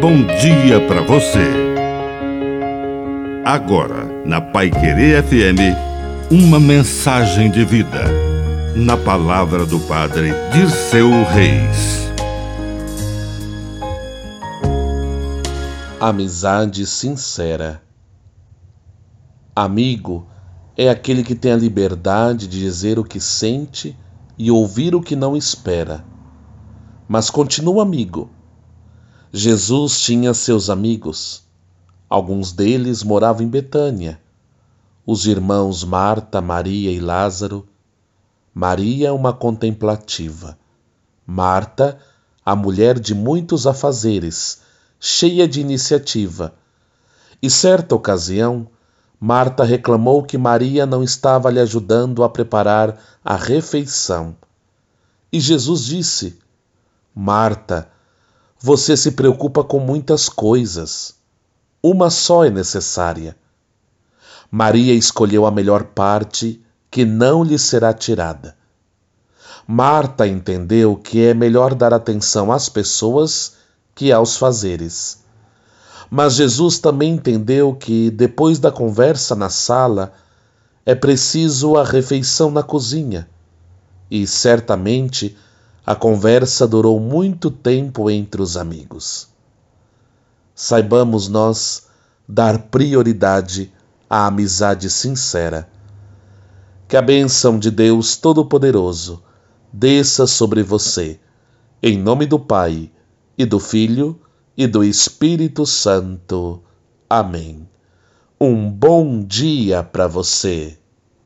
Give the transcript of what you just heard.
bom dia para você. Agora, na Pai Querer FM, uma mensagem de vida. Na palavra do Padre Dirceu Reis. Amizade sincera. Amigo é aquele que tem a liberdade de dizer o que sente e ouvir o que não espera. Mas continua amigo Jesus tinha seus amigos. Alguns deles moravam em Betânia. Os irmãos Marta, Maria e Lázaro. Maria, uma contemplativa. Marta, a mulher de muitos afazeres, cheia de iniciativa. E certa ocasião, Marta reclamou que Maria não estava lhe ajudando a preparar a refeição. E Jesus disse: Marta, você se preocupa com muitas coisas. Uma só é necessária. Maria escolheu a melhor parte que não lhe será tirada. Marta entendeu que é melhor dar atenção às pessoas que aos fazeres. Mas Jesus também entendeu que, depois da conversa na sala, é preciso a refeição na cozinha. E certamente a conversa durou muito tempo entre os amigos. Saibamos nós dar prioridade à amizade sincera. Que a bênção de Deus Todo-Poderoso desça sobre você, em nome do Pai, e do Filho, e do Espírito Santo. Amém. Um bom dia para você.